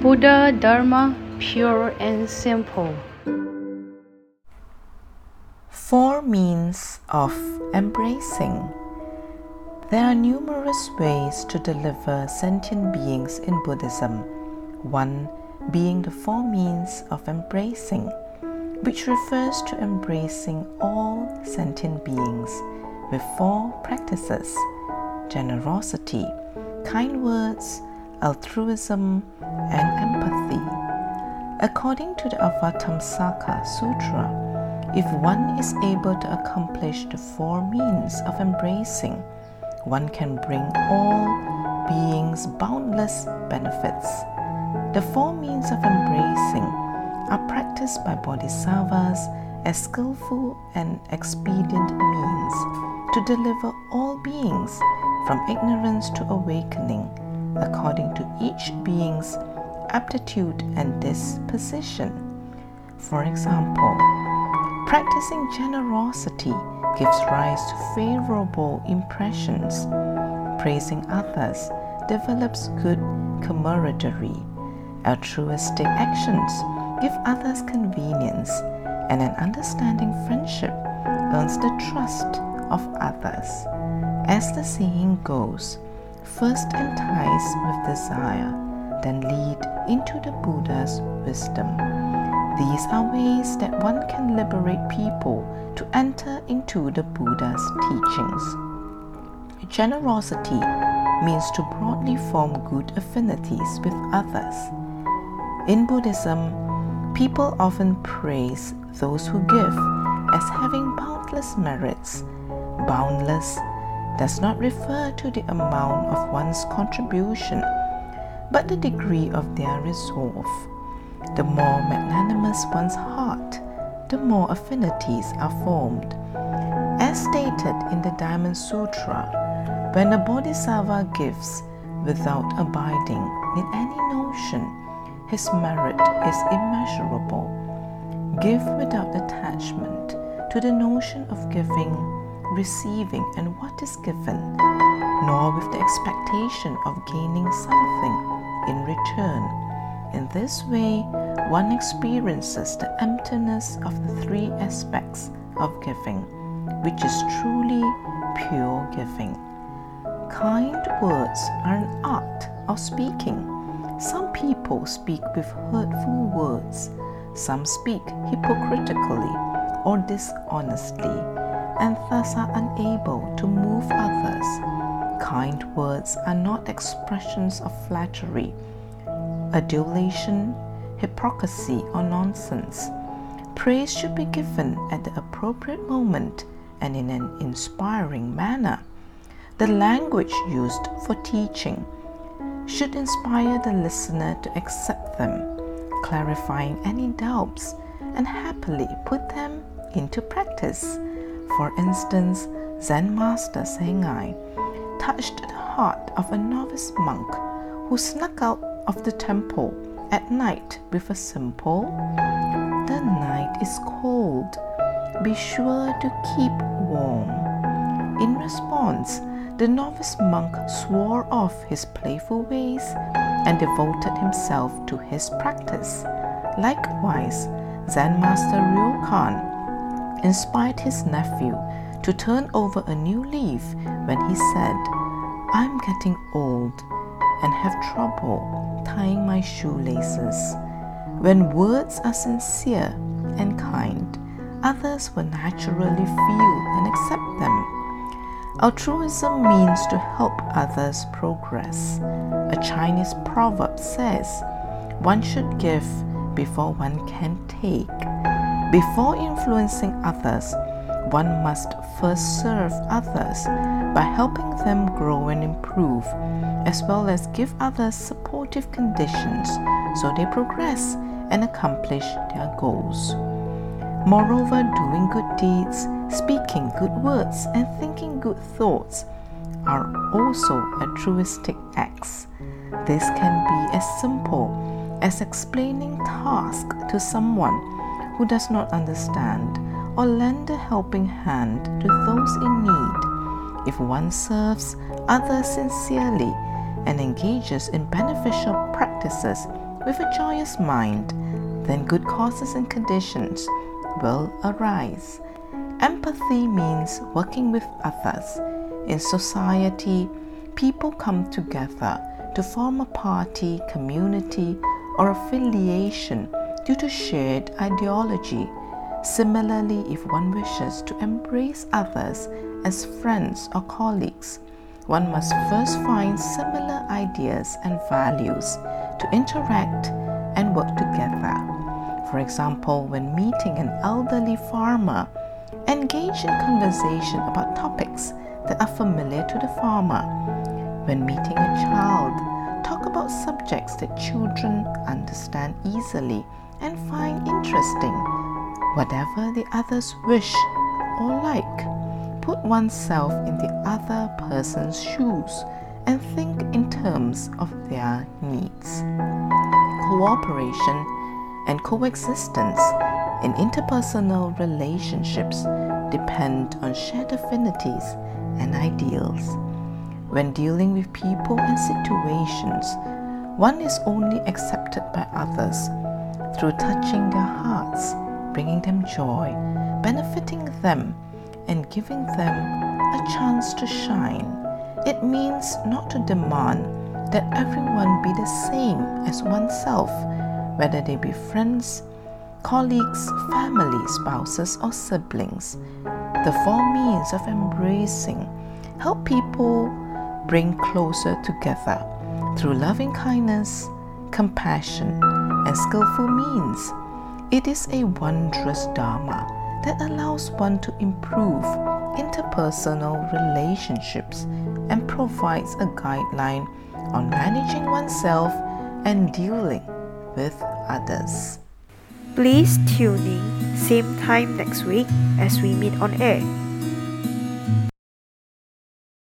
Buddha Dharma pure and simple. Four means of embracing. There are numerous ways to deliver sentient beings in Buddhism, one being the four means of embracing, which refers to embracing all sentient beings with four practices generosity, kind words, altruism, and empathy. According to the Avatamsaka Sutra, if one is able to accomplish the four means of embracing, one can bring all beings boundless benefits. The four means of embracing are practiced by bodhisattvas as skillful and expedient means to deliver all beings from ignorance to awakening according to each being's aptitude and disposition. For example, practicing generosity gives rise to favorable impressions. Praising others develops good camaraderie. Altruistic actions give others convenience, and an understanding friendship earns the trust of others. As the saying goes, first entice with desire, then lead into the Buddha's wisdom. These are ways that one can liberate people to enter into the Buddha's teachings. Generosity means to broadly form good affinities with others. In Buddhism, people often praise those who give as having boundless merits. Boundless does not refer to the amount of one's contribution, but the degree of their resolve. The more magnanimous one's heart, the more affinities are formed. As stated in the Diamond Sutra, when a bodhisattva gives without abiding in any notion, his merit is immeasurable. Give without attachment to the notion of giving receiving and what is given, nor with the expectation of gaining something in return. In this way, one experiences the emptiness of the three aspects of giving, which is truly pure giving. Kind words are an art of speaking. Some people speak with hurtful words, some speak hypocritically or dishonestly and thus are unable to move others. Kind words are not expressions of flattery, adulation, hypocrisy, or nonsense. Praise should be given at the appropriate moment and in an inspiring manner. The language used for teaching should inspire the listener to accept them, clarifying any doubts, and happily put them into practice. For instance, Zen Master Sengai touched the heart of a novice monk who snuck out of the temple at night with a simple, The night is cold. Be sure to keep warm. In response, the novice monk swore off his playful ways and devoted himself to his practice. Likewise, Zen Master Ryokan inspired his nephew to turn over a new leaf when he said, I'm getting old and have trouble tying my shoelaces. When words are sincere and kind, others will naturally feel and accept them. Altruism means to help others progress. A Chinese proverb says, one should give before one can take. Before influencing others, one must first serve others by helping them grow and improve, as well as give others supportive conditions so they progress and accomplish their goals. Moreover, doing good deeds, speaking good words, and thinking good thoughts are also altruistic acts. This can be as simple as explaining tasks to someone who does not understand, or lend a helping hand to those in need. If one serves others sincerely and engages in beneficial practices with a joyous mind, then good causes and conditions will arise. Empathy means working with others. In society, people come together to form a party, community, or affiliation due to shared ideology. Similarly, if one wishes to embrace others as friends or colleagues, one must first find similar ideas and values to interact and work together. For example, when meeting an elderly farmer, engage in conversation about topics that are familiar to the farmer. When meeting a child, talk about subjects that children understand easily and find interesting. Whatever the others wish or like, put oneself in the other person's shoes and think in terms of their needs. Cooperation and coexistence in interpersonal relationships depend on shared affinities and ideals. When dealing with people and situations, one is only accepted by others through touching their hearts, bringing them joy, benefiting them, and giving them a chance to shine. It means not to demand that everyone be the same as oneself, whether they be friends, colleagues, family, spouses, or siblings. The four means of embracing help people bring closer together through loving kindness, compassion, and skillful means. It is a wondrous Dharma that allows one to improve interpersonal relationships and provides a guideline on managing oneself and dealing with others. Please tune in same time next week as we meet on air.